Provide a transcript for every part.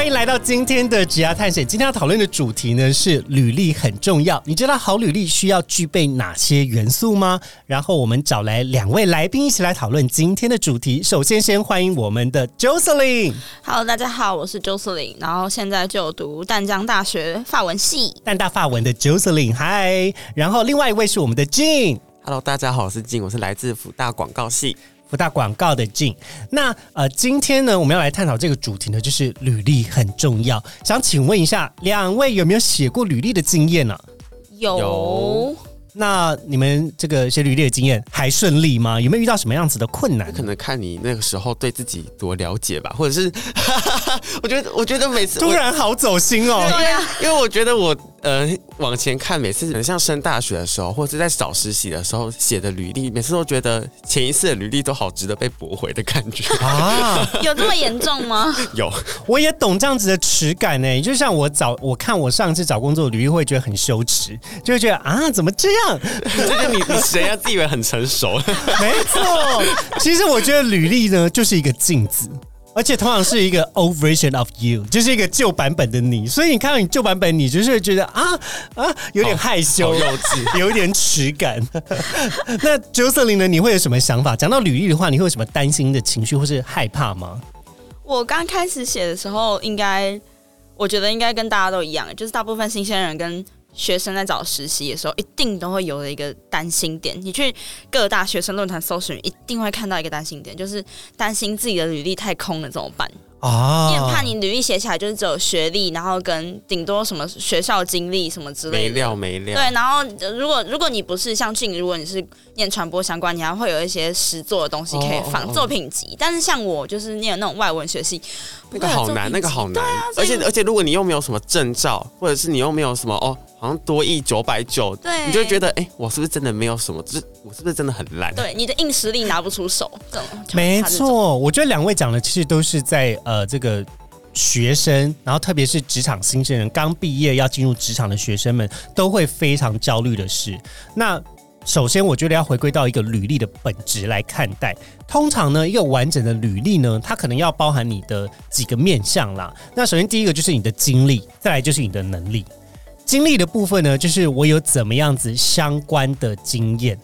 欢迎来到今天的职涯探险。今天要讨论的主题呢是履历很重要。你知道好履历需要具备哪些元素吗？然后我们找来两位来宾一起来讨论今天的主题。首先，先欢迎我们的 Joselyn。Hello，大家好，我是 Joselyn 然后现在就读淡江大学法文系。淡大法文的 Jocelyn，嗨。然后另外一位是我们的 Jean。Hello，大家好，我是静，我是来自福大广告系。福大广告的进，那呃，今天呢，我们要来探讨这个主题呢，就是履历很重要。想请问一下，两位有没有写过履历的经验呢、有有那你们这个写履历的经验还顺利吗？有没有遇到什么样子的困难？可能看你那个时候对自己多了解吧，或者是，我觉得，我觉得每次突然好走心哦。对呀因为我觉得我呃往前看，每次很像升大学的时候，或者是在找实习的时候写的履历，每次都觉得前一次的履历都好值得被驳回的感觉。啊，有这么严重吗？有，我也懂这样子的耻感呢。就像我找我看我上次找工作的履历，会觉得很羞耻，就会觉得啊，怎么这样？这 个你你谁啊？自以为很成熟？没错，其实我觉得履历呢就是一个镜子。而且通常是一个 old version of you，就是一个旧版本的你，所以你看到你旧版本，你就是会觉得啊啊，有点害羞、幼稚，有一点耻感。那 j o s e l y n 呢？你会有什么想法？讲到履历的话，你会有什么担心的情绪或是害怕吗？我刚开始写的时候，应该我觉得应该跟大家都一样，就是大部分新鲜人跟学生在找实习的时候，一定都会有的一个担心点。你去各大学生论坛搜寻，一定会看到一个担心点，就是担心自己的履历太空了怎么办？啊你很怕你履历写起来就是只有学历，然后跟顶多什么学校经历什么之类的没。料没料。对，然后呃如果如果你不是像俊，如果你是念传播相关，你还会有一些实作的东西可以放、哦哦作品集。但是像我就是念那种外文学系，那个好难，那个好难。而且而且，如果你又没有什么证照，或者是你又没有什么哦，好像多亿九百九，对你就觉得，哎、我是不是真的没有什么？就是我是不是真的很烂？对你的硬实力拿不出手，这种 没。错，我觉得两位讲的其实都是在呃这个学生，然后特别是职场新鲜人刚毕业要进入职场的学生们，都会非常焦虑的事。那首先，我觉得要回归到一个履历的本质来看待。通常呢，一个完整的履历呢，它可能要包含你的几个面向啦。那首先第一个就是你的经历，再来就是你的能力。经历的部分呢，就是我有怎么样子相关的经验。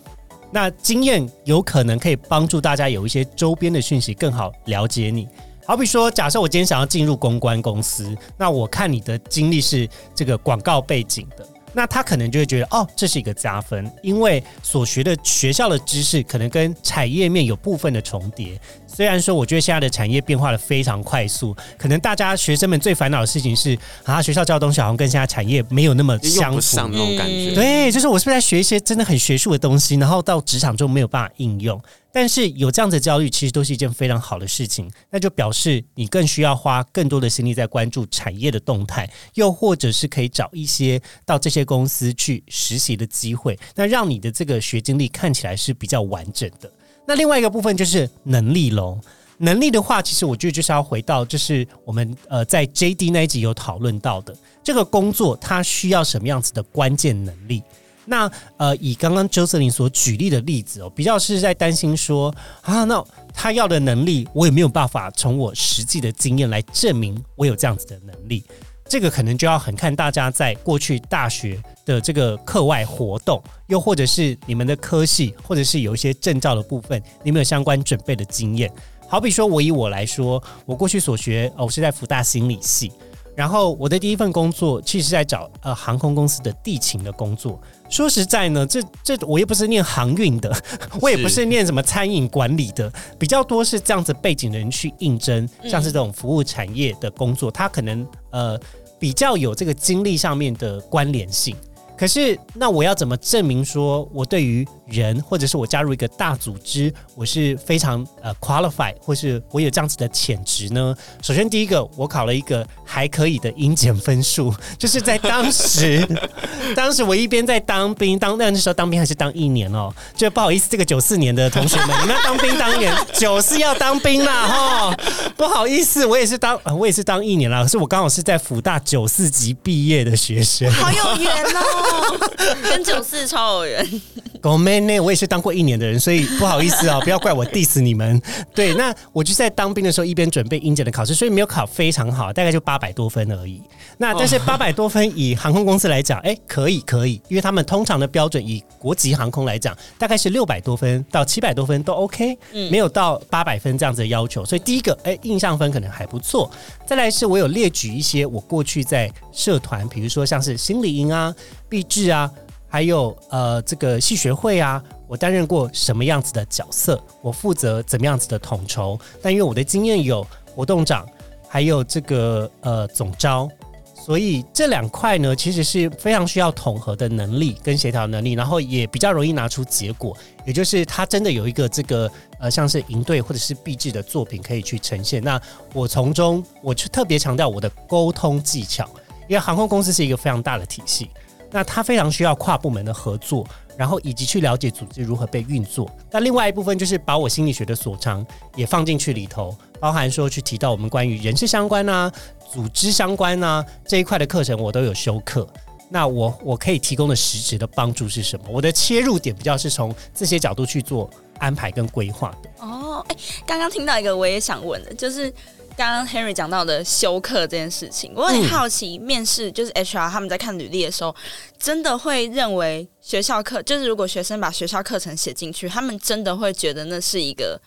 那经验有可能可以帮助大家有一些周边的讯息更好了解你。好比说，假设我今天想要进入公关公司，那我看你的经历是这个广告背景的，那他可能就会觉得哦，这是一个加分，因为所学的学校的知识可能跟产业面有部分的重叠。虽然说，我觉得现在的产业变化的非常快速，可能大家学生们最烦恼的事情是啊，学校教的东西好像跟现在产业没有那么相符。上那种感觉。嗯对，就是我是不是在学一些真的很学术的东西，然后到职场中没有办法应用？但是有这样的焦虑，其实都是一件非常好的事情。那就表示你更需要花更多的心力在关注产业的动态，又或者是可以找一些到这些公司去实习的机会，那让你的这个学经历看起来是比较完整的。那另外一个部分就是能力喽。能力的话，其实我觉得就是要回到，就是我们呃在 J D 那一集有讨论到的，这个工作它需要什么样子的关键能力。那呃，以刚刚 Jocelyn 所举例的例子哦，比较是在担心说啊，那他要的能力，我也没有办法从我实际的经验来证明我有这样子的能力。这个可能就要很看大家在过去大学的这个课外活动，又或者是你们的科系，或者是有一些证照的部分，你们有相关准备的经验。好比说，我以我来说，我过去所学，哦我是在福大心理系，然后我的第一份工作其实是在找呃航空公司的地勤的工作。说实在呢，这这我又不是念航运的，我也不是念什么餐饮管理的，比较多是这样子背景的人去应征，像是这种服务产业的工作，他可能呃比较有这个经历上面的关联性。可是，那我要怎么证明说我对于人，或者是我加入一个大组织，我是非常呃 qualify，或是我有这样子的潜质呢？首先第一个，我考了一个还可以的英检分数，就是在当时，当时我一边在当兵，当那时候当兵还是当一年哦，就不好意思，这个九四年的同学们，你们要当兵当年，九四要当兵啦哈，不好意思，我也是当，我也是当一年啦，可是我刚好是在福大九四级毕业的学生。好有缘哦，跟九四超有缘。狗妹呢，我也是当过一年的人，所以不好意思啊、不要怪我 diss 你们。对，那我就在当兵的时候一边准备英检的考试，所以没有考非常好，大概就八百多分而已。那但是八百多分以航空公司来讲，哎、可以可以，因为他们通常的标准以国际航空来讲，大概是六百多分到七百多分都 OK，没有到八百分这样子的要求。所以第一个，哎、印象分可能还不错。再来是我有列举一些我过去在社团，比如说像是心理营啊、励志啊，还有呃这个系学会啊，我担任过什么样子的角色？我负责怎么样子的统筹？但因为我的经验有活动长，还有这个呃总招，所以这两块呢，其实是非常需要统合的能力跟协调能力，然后也比较容易拿出结果。也就是他真的有一个这个呃，像是营队或者是毕制的作品可以去呈现。那我从中我去特别强调我的沟通技巧，因为航空公司是一个非常大的体系。那它非常需要跨部门的合作，然后以及去了解组织如何被运作。那另外一部分就是把我心理学的所长也放进去里头，包含说去提到我们关于人事相关啊、组织相关啊这一块的课程，我都有修课。那我我可以提供的实质的帮助是什么？我的切入点比较是从这些角度去做安排跟规划的。哦，哎，刚刚听到一个我也想问的，就是刚刚 Henry 讲到的休课这件事情，我有点好奇，面试就是 HR 他们在看履历的时候，真的会认为学校课就是如果学生把学校课程写进去，他们真的会觉得那是一个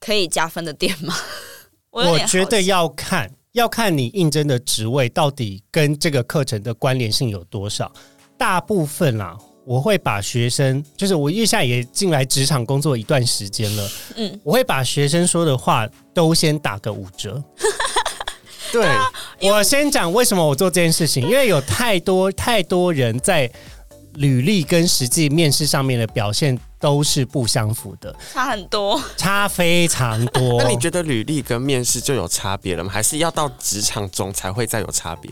可以加分的 点吗？我觉得要看，要看你应征的职位到底跟这个课程的关联性有多少。大部分啦，我会把学生，就是我因为现在也进来职场工作一段时间了，嗯，我会把学生说的话都先打个五折。对，我先讲为什么我做这件事情，因为有太多太多人在履历跟实际面试上面的表现都是不相符的，差很多。差非常多。那你觉得履历跟面试就有差别了吗？还是要到职场中才会再有差别？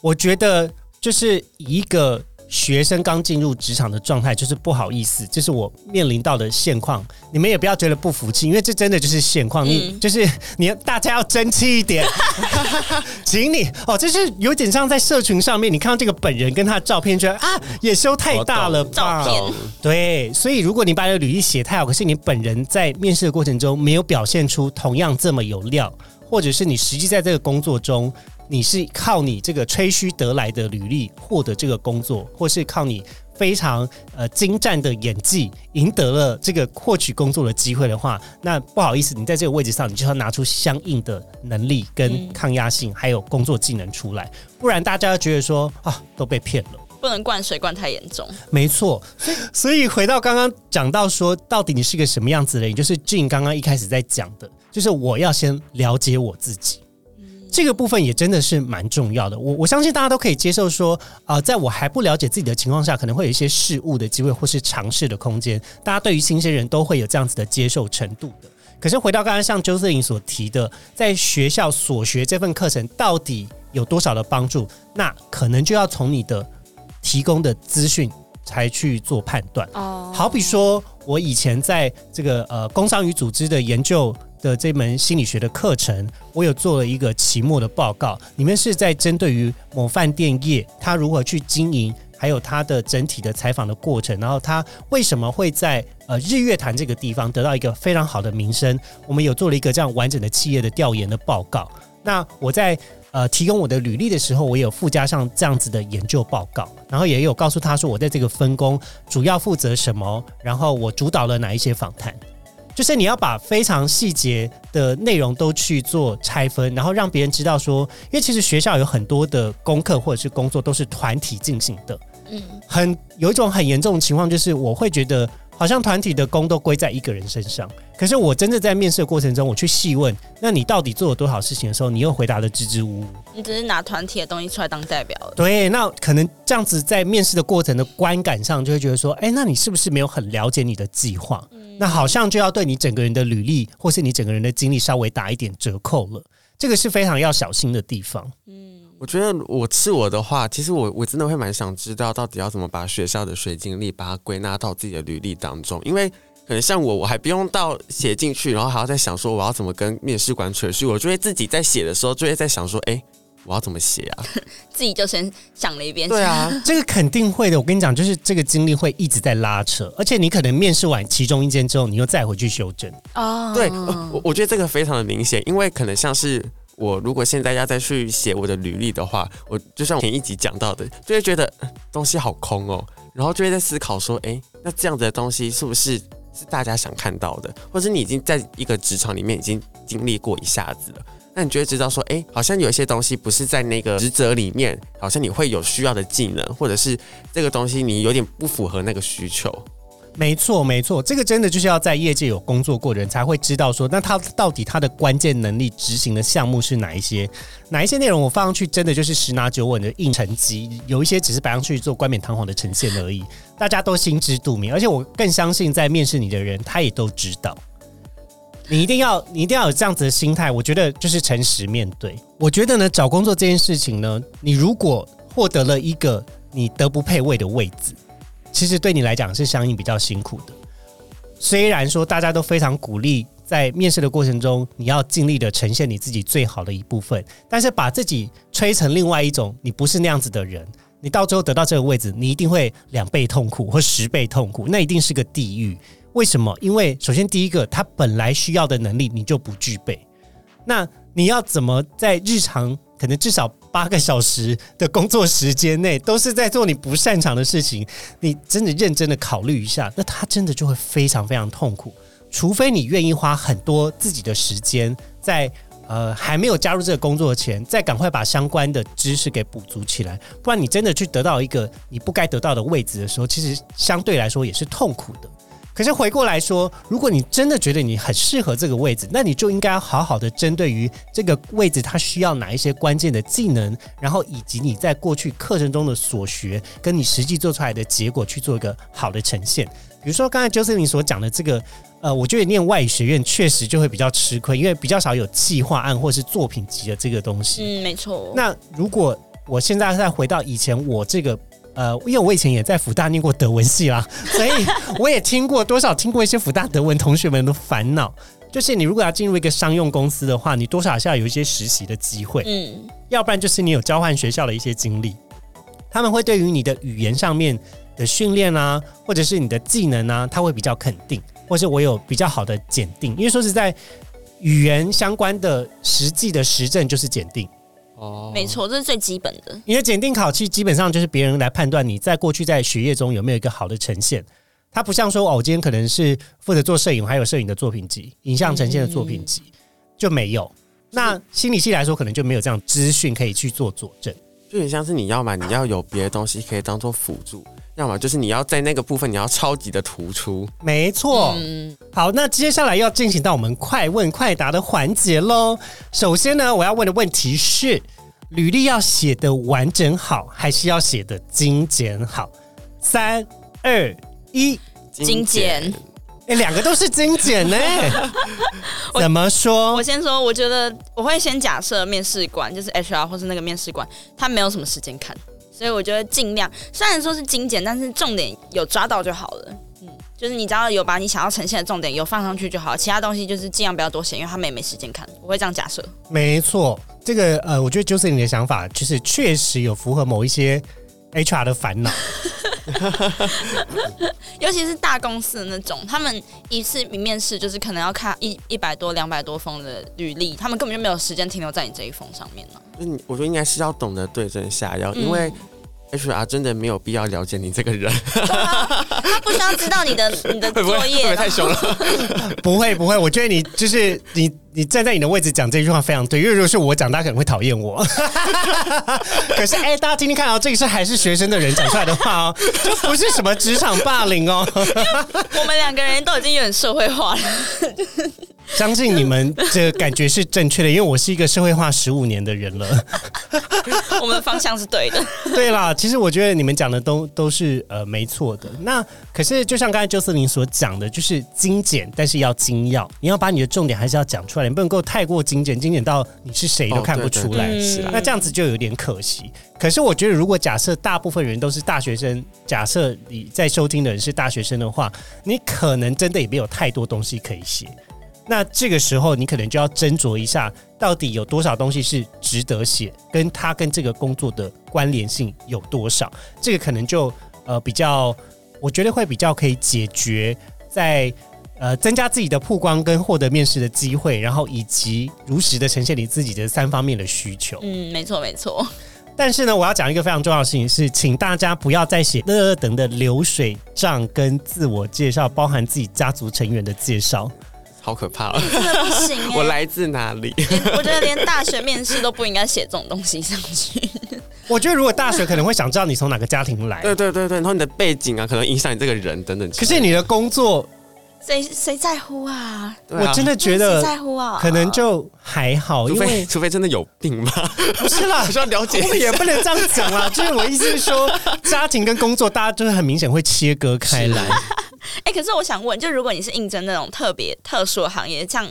我觉得就是一个学生刚进入职场的状态，就是不好意思，这是我面临到的现况。你们也不要觉得不服气，因为这真的就是现况。你、嗯就是你大家要争气一点，请你哦，就是有点像在社群上面，你看到这个本人跟他的照片，觉得啊，也修太大了吧？对，所以如果你把你的履历写太好，可是你本人在面试的过程中没有表现出同样这么有料，或者是你实际在这个工作中，你是靠你这个吹嘘得来的履历获得这个工作，或是靠你非常呃精湛的演技赢得了这个获取工作的机会的话，那不好意思，你在这个位置上，你就要拿出相应的能力、跟嗯抗压性，还有工作技能出来，不然大家觉得说啊都被骗了。不能灌水灌太严重。没错，所以回到刚刚讲到说，到底你是个什么样子的人，也就是俊刚刚一开始在讲的，就是我要先了解我自己。这个部分也真的是蛮重要的。我我相信大家都可以接受说，啊，在我还不了解自己的情况下，可能会有一些事物的机会或是尝试的空间。大家对于新鲜人都会有这样子的接受程度的。可是回到刚刚像周瑟颖所提的，在学校所学这份课程到底有多少的帮助，那可能就要从你的提供的资讯才去做判断。哦好比说，我以前在这个呃工商与组织的研究的这门心理学的课程，我有做了一个期末的报告，里面是在针对于某饭店业他如何去经营。还有他的整体的采访的过程，然后他为什么会在呃日月潭这个地方得到一个非常好的名声？我们有做了一个这样完整的企业的调研的报告。那我在呃提供我的履历的时候，我有附加上这样子的研究报告，然后也有告诉他说我在这个分工主要负责什么，然后我主导了哪一些访谈。就是你要把非常细节的内容都去做拆分，然后让别人知道说，因为其实学校有很多的功课或者是工作都是团体进行的，嗯，很有一种很严重的情况，就是我会觉得好像团体的功都归在一个人身上。可是我真的在面试的过程中，我去细问，那你到底做了多少事情的时候，你又回答的支支吾吾。你只是拿团体的东西出来当代表了。对，那可能这样子在面试的过程的观感上，就会觉得说，哎，那你是不是没有很了解你的计划？那好像就要对你整个人的履历或是你整个人的经历稍微打一点折扣了。这个是非常要小心的地方。嗯我觉得我是我的话，其实我我真的会蛮想知道，到底要怎么把学校的水经历把它归纳到自己的履历当中，因为可能像我，我还不用到写进去，然后还要再想说我要怎么跟面试官扯续，我就会自己在写的时候就会在想说，哎，我要怎么写啊？自己就先想了一遍。对啊，这个肯定会的。我跟你讲，就是这个经历会一直在拉扯，而且你可能面试完其中一间之后，你又再回去修正。哦，对，我我觉得这个非常的明显，因为可能像是。我如果现在要再去写我的履历的话，我就像前一集讲到的，就会觉得东西好空哦，然后就会在思考说，哎，那这样子的东西是不是是大家想看到的，或者你已经在一个职场里面已经经历过一下子了，那你就会知道说，哎，好像有一些东西不是在那个职责里面，好像你会有需要的技能，或者是这个东西你有点不符合那个需求。没错，没错，这个真的就是要在业界有工作过的人才会知道，说那他到底他的关键能力执行的项目是哪一些？哪一些内容我放上去真的就是十拿九稳的硬成绩，有一些只是摆上去做冠冕堂皇的呈现而已，大家都心知肚明。而且我更相信，在面试你的人他也都知道，你一定要你一定要有这样子的心态。我觉得就是诚实面对。我觉得呢，找工作这件事情呢，你如果获得了一个你德不配位的位置。其实对你来讲是相应比较辛苦的。虽然说大家都非常鼓励在面试的过程中，你要尽力的呈现你自己最好的一部分，但是把自己吹成另外一种你不是那样子的人，你到最后得到这个位置，你一定会两倍痛苦或十倍痛苦，那一定是个地狱。为什么？因为首先第一个，他本来需要的能力你就不具备，那你要怎么在日常？可能至少八个小时的工作时间内，都是在做你不擅长的事情。你真的认真的考虑一下，那他真的就会非常非常痛苦。除非你愿意花很多自己的时间，在呃还没有加入这个工作前，再赶快把相关的知识给补足起来。不然你真的去得到一个你不该得到的位置的时候，其实相对来说也是痛苦的。可是回过来说，如果你真的觉得你很适合这个位置，那你就应该好好的针对于这个位置，它需要哪一些关键的技能，然后以及你在过去课程中的所学，跟你实际做出来的结果去做一个好的呈现。比如说刚才就是你所讲的这个，呃，我觉得念外语学院确实就会比较吃亏，因为比较少有计划案或是作品集的这个东西。嗯，没错。那如果我现在再回到以前我这个。呃，因为我以前也在福大念过德文系啦，所以我也听过多少听过一些福大德文同学们的烦恼，就是你如果要进入一个商用公司的话，你多少是要有一些实习的机会，嗯，要不然就是你有交换学校的一些经历，他们会对于你的语言上面的训练啊，或者是你的技能啊，他会比较肯定，或是我有比较好的检定，因为说实在，语言相关的实际的实证就是检定。哦，没错，这是最基本的。你的检定考期基本上就是别人来判断你在过去在学业中有没有一个好的呈现。它不像说哦，我今天可能是负责做摄影，还有摄影的作品集、影像呈现的作品集就没有。那心理系来说，可能就没有这样资讯可以去做佐证。就很像是你要嘛你要有别的东西可以当做辅助，要么就是你要在那个部分你要超级的突出。没错。嗯好，那接下来要进行到我们快问快答的环节喽。首先呢，我要问的问题是：履历要写的完整好，还是要写的精简好？三二一，精简。哎，两个都是精简呢。怎么说？我先说，我觉得我会先假设面试官就是 HR 或是那个面试官，他没有什么时间看，所以我觉得尽量，虽然说是精简，但是重点有抓到就好了。嗯，就是你只要有把你想要呈现的重点有放上去就好，其他东西就是尽量不要多写，因为他们也没时间看。我会这样假设。没错，这个呃，我觉得就是你的想法，就是确实有符合某一些 HR 的烦恼。尤其是大公司的那种，他们一次面试就是可能要看一一百多、两百多封的履历，他们根本就没有时间停留在你这一封上面呢。嗯，我觉得应该是要懂得对症下药，因为 HR 真的没有必要了解你这个人，他不需要知道你的你的 作业会太凶了？不会不会，我觉得你就是你你站在你的位置讲这句话非常对，因为如果是我讲，大家可能会讨厌我。可是哎、大家听听看哦，这个是还是学生的人讲出来的话哦，就不是什么职场霸凌哦。我们两个人都已经有点社会化了。相信你们这个感觉是正确的，因为我是一个社会化十五年的人了。我们的方向是对的。对啦，其实我觉得你们讲的都都是呃没错的。那可是就像刚才周瑟琳所讲的，就是精简，但是要精要，你要把你的重点还是要讲出来，你不能够太过精简，精简到你是谁都看不出来。是啦那这样子就有点可惜。可是我觉得，如果假设大部分人都是大学生，假设你在收听的人是大学生的话，你可能真的也没有太多东西可以写。那这个时候，你可能就要斟酌一下，到底有多少东西是值得写，跟他跟这个工作的关联性有多少？这个可能就呃比较，我觉得会比较可以解决在呃增加自己的曝光跟获得面试的机会，然后以及如实的呈现你自己的三方面的需求。嗯，没错没错。但是呢，我要讲一个非常重要的事情是，请大家不要再写乐乐等的流水账跟自我介绍，包含自己家族成员的介绍。好可怕哦！真的不行哎、我来自哪里？我觉得连大学面试都不应该写这种东西上去。我觉得如果大学可能会想知道你从哪个家庭来，对对对对，然后你的背景啊，可能影响你这个人等等。可是你的工作，谁谁在乎啊？对啊我真的觉谁得在乎啊？可能就还好，除非因为除非真的有病吧，不是啦我，需要了解我们也不能这样讲啦。就是我意思是说，家庭跟工作大家就是很明显会切割开来。哎、可是我想问，就如果你是应征那种特别特殊的行业，像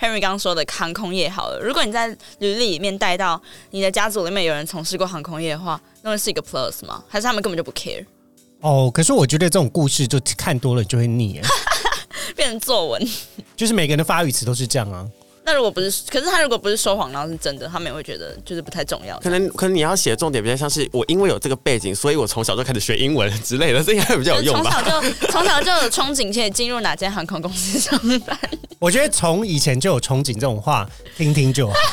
Henry 刚刚说的航空业好了，如果你在履历里面带到你的家族里面有人从事过航空业的话，那会是一个 plus 吗？还是他们根本就不 care，哦，可是我觉得这种故事就看多了就会腻耶，变成作文？就是每个人的发语词都是这样啊。那如果不是，可是他如果不是说谎，然后是真的，他们也会觉得就是不太重要。可能可能你要写的重点比较像是我因为有这个背景，所以我从小就开始学英文之类的，这应该比较有用吧？从小就从小就有憧憬，可以进入哪间航空公司上班。我觉得从以前就有憧憬这种话，听听就好。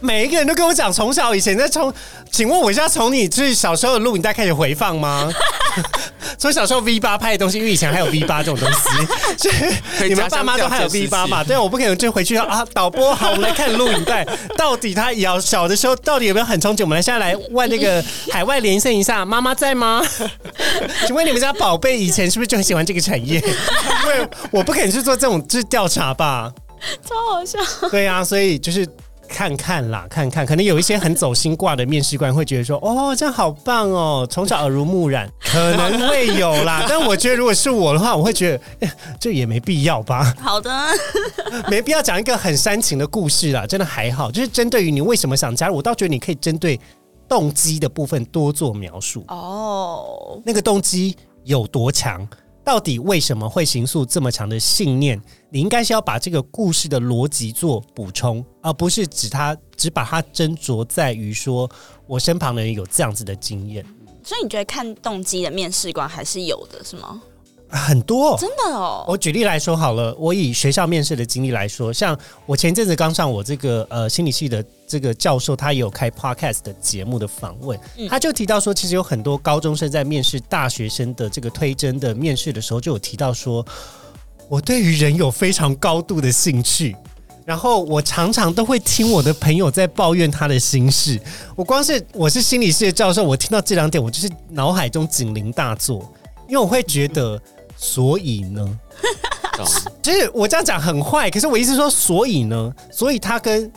每一个人都跟我讲，从小以前在从，请问我是要从你就是小时候的录影带开始回放吗？从小时候 V 八拍的东西，因为以前还有 V 八这种东西，就是可以你们爸妈都还有 V 八嘛？器对，我不可能就回去啊，导播好，我们来看录影带，到底他小小的时候到底有没有很憧憬？我们来现在来问那个海外连线一下，妈妈在吗？请问你们家宝贝以前是不是就很喜欢这个产业？因为我不可能去做这种就是调查吧？超好笑。对啊，所以就是看看啦，看看，可能有一些很走心挂的面试官会觉得说，哦，这样好棒哦，从小耳濡目染，可能会有啦。但我觉得如果是我的话，我会觉得、哎这也没必要吧，好的，没必要讲一个很煽情的故事啦，真的还好，就是针对于你为什么想加入，我倒觉得你可以针对动机的部分多做描述。哦，那个动机有多强，到底为什么会形塑这么强的信念？你应该是要把这个故事的逻辑做补充，而不是只他只把它斟酌在于说我身旁的人有这样子的经验，所以你觉得看动机的面试官还是有的，是吗？很多。真的哦，我举例来说好了，我以学校面试的经历来说，像我前阵子刚上我这个呃心理系的这个教授，他也有开 podcast 的节目的访问，嗯。他就提到说，其实有很多高中生在面试大学生的这个推甄的面试的时候，就有提到说，我对于人有非常高度的兴趣。然后我常常都会听我的朋友在抱怨他的心事。我光是我是心理系的教授，我听到这两点，我就是脑海中警铃大作，因为我会觉得，所以呢，就是我这样讲很坏，可是我意思是说，所以呢，所以他跟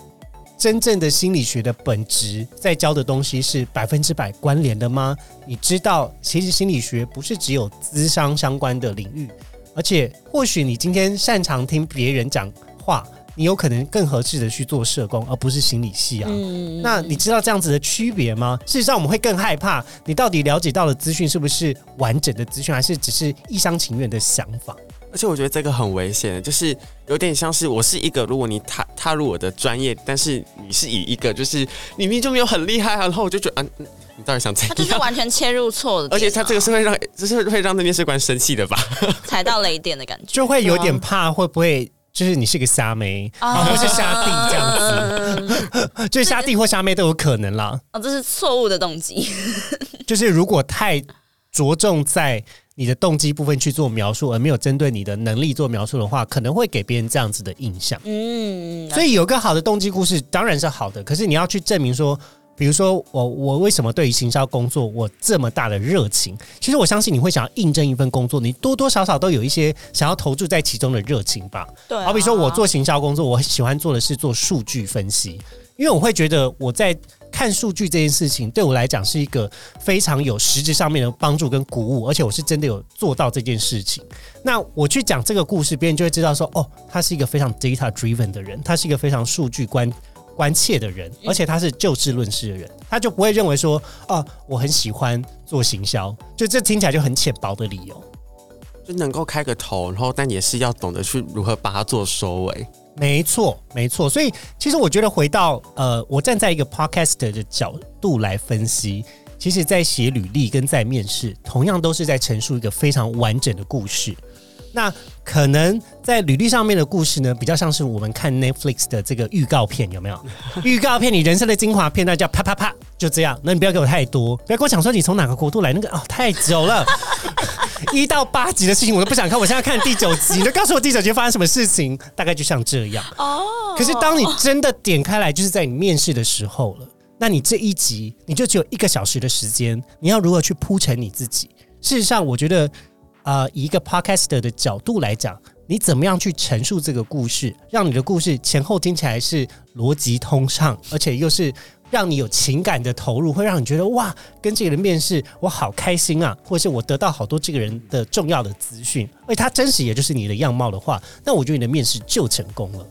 真正的心理学的本质在教的东西是百分之百关联的吗？你知道，其实心理学不是只有咨商相关的领域，而且或许你今天擅长听别人讲话，你有可能更合适的去做社工，而不是心理系啊。嗯那你知道这样子的区别吗？事实上，我们会更害怕你到底了解到的资讯是不是完整的资讯，还是只是一厢情愿的想法？而且我觉得这个很危险，就是有点像是我是一个，如果你踏踏入我的专业，但是你是以一个就是你明明就没有很厉害啊，然后我就觉得，啊，嗯你到底想怎他就是？完全切入错的啊，而且他这个是会让，就是会让那面试官生气的吧？踩到雷点的感觉。就会有点怕会不会就是你是个虾妹或是虾弟这样子，子。就是虾弟或虾妹都有可能啦。哦，这是错误的动机。就是如果太着重在你的动机部分去做描述，而没有针对你的能力做描述的话，可能会给别人这样子的印象。嗯，所以有个好的动机故事当然是好的，可是你要去证明说，比如说我我为什么对于行销工作我这么大的热情？其实我相信你会想要应征一份工作，你多多少少都有一些想要投注在其中的热情吧。对啊、好比说我做行销工作，我喜欢做的是做数据分析，因为我会觉得我在看数据这件事情对我来讲是一个非常有实质上面的帮助跟鼓舞，而且我是真的有做到这件事情。那我去讲这个故事，别人就会知道说，哦，他是一个非常 data driven 的人，他是一个非常数据关关切的人，而且他是就事论事的人，他就不会认为说，哦，我很喜欢做行销，就这听起来就很浅薄的理由。就能够开个头，然后但也是要懂得去如何把它做收尾。没错，没错。所以其实我觉得回到呃，我站在一个 podcaster 的角度来分析，其实，在写履历跟在面试，同样都是在陈述一个非常完整的故事。那可能在履历上面的故事呢，比较像是我们看 Netflix 的这个预告片，有没有？预告片你人生的精华片段叫啪啪啪，就这样。那你不要给我太多，不要跟我讲说你从哪个国度来，那个哦太久了。一到八集的事情我都不想看，我现在看第九集，你就告诉我第九集发生什么事情，大概就像这样。哦，可是当你真的点开来，就是在你面试的时候了。那你这一集你就只有一个小时的时间，你要如何去铺陈你自己？事实上，我觉得，呃，以一个 podcaster 的角度来讲，你怎么样去陈述这个故事，让你的故事前后听起来是逻辑通畅，而且又是让你有情感的投入，会让你觉得哇，跟这个人面试我好开心啊，或者是我得到好多这个人的重要的资讯，而且他真实也就是你的样貌的话，那我觉得你的面试就成功了。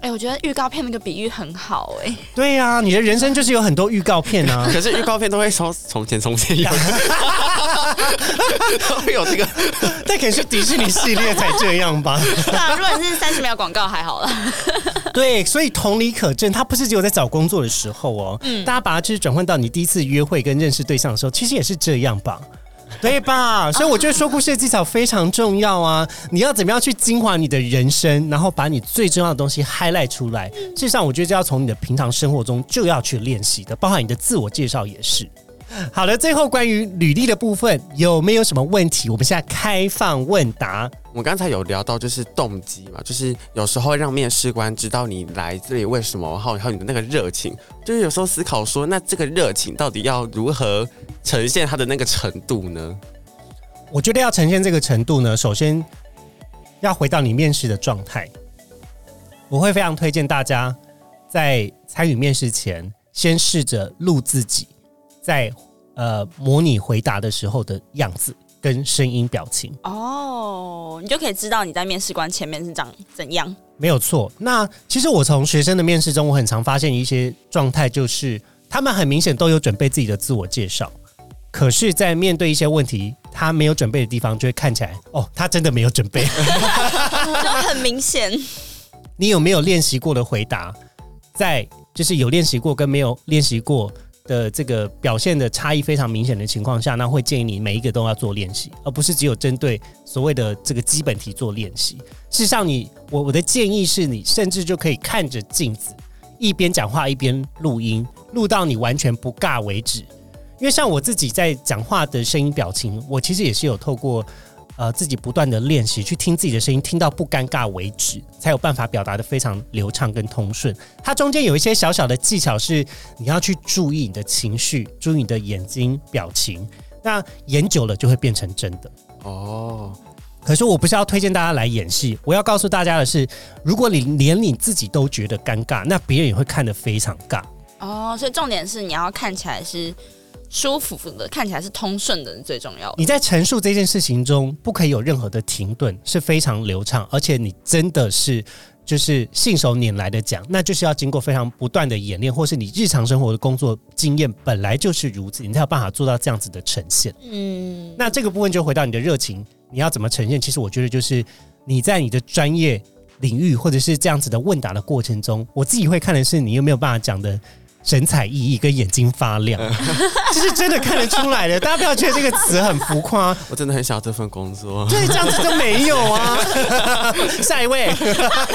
哎、我觉得预告片那个比喻很好哎、对呀、你的人生就是有很多预告片啊。可是预告片都会说从前从前有，都 会有这个。但可能是迪士尼系列才这样吧？对啊，如果你是三十秒广告还好了。对，所以同理可证，他不是只有在找工作的时候哦，嗯大家把它就是转换到你第一次约会跟认识对象的时候，其实也是这样吧。对吧？所以我觉得说故事的技巧非常重要啊！你要怎么样去精华你的人生，然后把你最重要的东西 highlight 出来。事实上，我觉得这要从你的平常生活中就要去练习的，包含你的自我介绍也是。好了，最后关于履历的部分，有没有什么问题？我们现在开放问答。我们刚才有聊到就是动机嘛，就是有时候让面试官知道你来这里为什么，然后还有你的那个热情，就是有时候思考说，那这个热情到底要如何呈现它的那个程度呢？我觉得要呈现这个程度呢，首先要回到你面试的状态。我会非常推荐大家在参与面试前，先试着录自己在呃模拟回答的时候的样子跟声音表情，哦，你就可以知道你在面试官前面是长怎样。没有错。那其实我从学生的面试中，我很常发现一些状态，就是他们很明显都有准备自己的自我介绍。可是，在面对一些问题，他没有准备的地方，就会看起来哦，他真的没有准备。就 很明显。你有没有练习过的回答，在就是有练习过跟没有练习过的这个表现的差异非常明显的情况下，那会建议你每一个都要做练习，而不是只有针对所谓的这个基本题做练习。事实上你，我我的建议是你甚至就可以看着镜子，一边讲话一边录音，录到你完全不尬为止。因为像我自己在讲话的声音表情，我其实也是有透过呃自己不断的练习，去听自己的声音，听到不尴尬为止，才有办法表达的非常流畅跟通顺。它中间有一些小小的技巧是你要去注意你的情绪，注意你的眼睛表情。那演久了就会变成真的。哦，可是我不是要推荐大家来演戏，我要告诉大家的是，如果你连你自己都觉得尴尬，那别人也会看得非常尬。哦，所以重点是你要看起来是舒服的，看起来是通顺的，最重要的。你在陈述这件事情中，不可以有任何的停顿，是非常流畅，而且你真的是就是信手拈来的讲，那就是要经过非常不断的演练，或是你日常生活的工作经验本来就是如此，你才有办法做到这样子的呈现。嗯，那这个部分就回到你的热情，你要怎么呈现？其实我觉得就是你在你的专业领域或者是这样子的问答的过程中，我自己会看的是你有没有办法讲的神采奕奕跟眼睛发亮，这是真的看得出来的。大家不要觉得这个词很浮夸，我真的很想要这份工作。对，这样子都没有啊。下一位，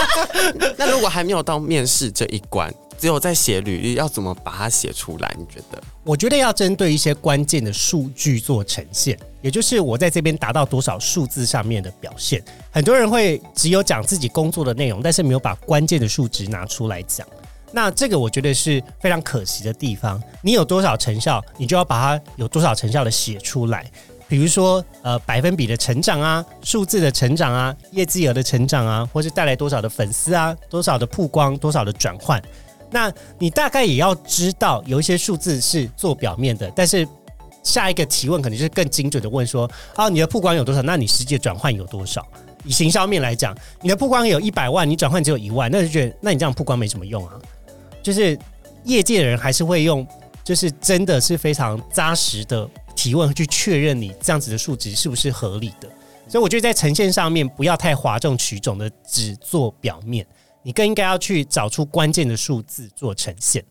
那如果还没有到面试这一关，只有在写履历，要怎么把它写出来？你觉得？我觉得要针对一些关键的数据做呈现，也就是我在这边达到多少数字上面的表现。很多人会只有讲自己工作的内容，但是没有把关键的数值拿出来讲。那这个我觉得是非常可惜的地方。你有多少成效，你就要把它有多少成效的写出来。比如说，呃，百分比的成长啊，数字的成长啊，业绩额的成长啊，或是带来多少的粉丝啊，多少的曝光，多少的转换。那你大概也要知道，有一些数字是做表面的，但是下一个提问可能就是更精准的问说：啊，你的曝光有多少？那你实际转换有多少？以行销面来讲，你的曝光有一百万，你转换只有一万，那就觉得那你这样曝光没什么用啊。就是业界的人还是会用，就是真的是非常扎实的提问去确认你这样子的数值是不是合理的。所以我觉得在呈现上面不要太哗众取宠的只做表面，你更应该要去找出关键的数字做呈现。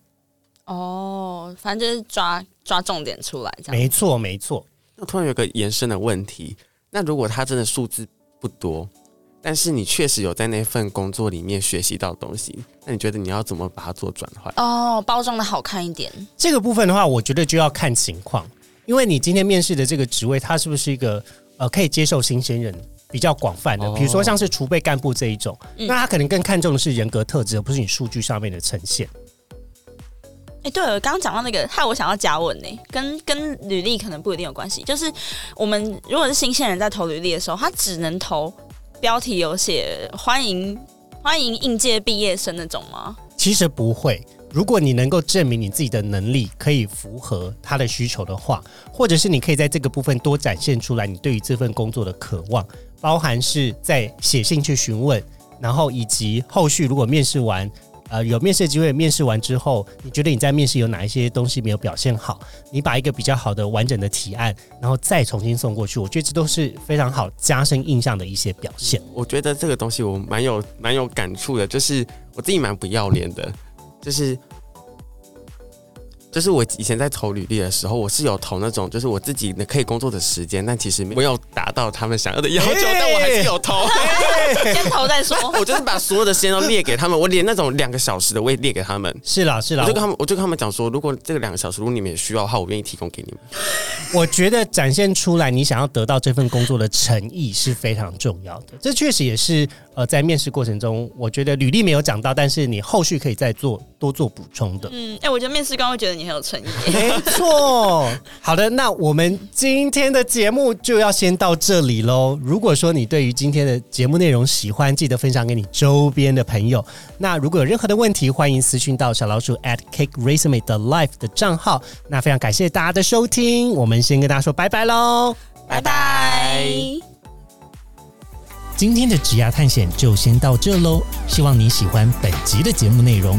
哦，反正就是抓抓重点出来，这样没错没错。那突然有个延伸的问题，那如果他真的数字不多？但是你确实有在那份工作里面学习到东西，那你觉得你要怎么把它做转换？哦，包装的好看一点。这个部分的话，我觉得就要看情况，因为你今天面试的这个职位，它是不是一个呃可以接受新鲜人比较广泛的？比如说像是储备干部这一种，那他可能更看重的是人格特质，而不是你数据上面的呈现。哎，对了，刚刚讲到那个，害我想要加问呢，跟跟履历可能不一定有关系。就是我们如果是新鲜人在投履历的时候，他只能投。标题有写欢迎欢迎应届毕业生那种吗？其实不会。如果你能够证明你自己的能力可以符合他的需求的话，或者是你可以在这个部分多展现出来你对于这份工作的渴望，包含是在写信去询问，然后以及后续如果面试完。呃，有面试机会，面试完之后，你觉得你在面试有哪一些东西没有表现好？你把一个比较好的完整的提案，然后再重新送过去，我觉得这都是非常好加深印象的一些表现。我觉得这个东西我蛮有蛮有感触的，就是我自己蛮不要脸的，就是。就是我以前在投履历的时候，我是有投那种，就是我自己可以工作的时间，但其实没有达到他们想要的要求，但我还是有投，先投再说。我就是把所有的时间都列给他们，我连那种两个小时的我也列给他们。是啦是啦，我就跟他们，我就跟他们讲说，如果这个两个小时如果你们也需要的话，我愿意提供给你们。我觉得展现出来你想要得到这份工作的诚意是非常重要的，这确实也是。呃，在面试过程中，我觉得履历没有讲到，但是你后续可以再做多做补充的。嗯，哎，我觉得面试官会觉得你很有诚意。没错。好的，那我们今天的节目就要先到这里喽。如果说你对于今天的节目内容喜欢，记得分享给你周边的朋友。那如果有任何的问题，欢迎私讯到小老鼠 at cake resume 的 life 的账号。那非常感谢大家的收听，我们先跟大家说拜拜喽，拜拜。今天的职涯探险就先到这喽，希望你喜欢本集的节目内容。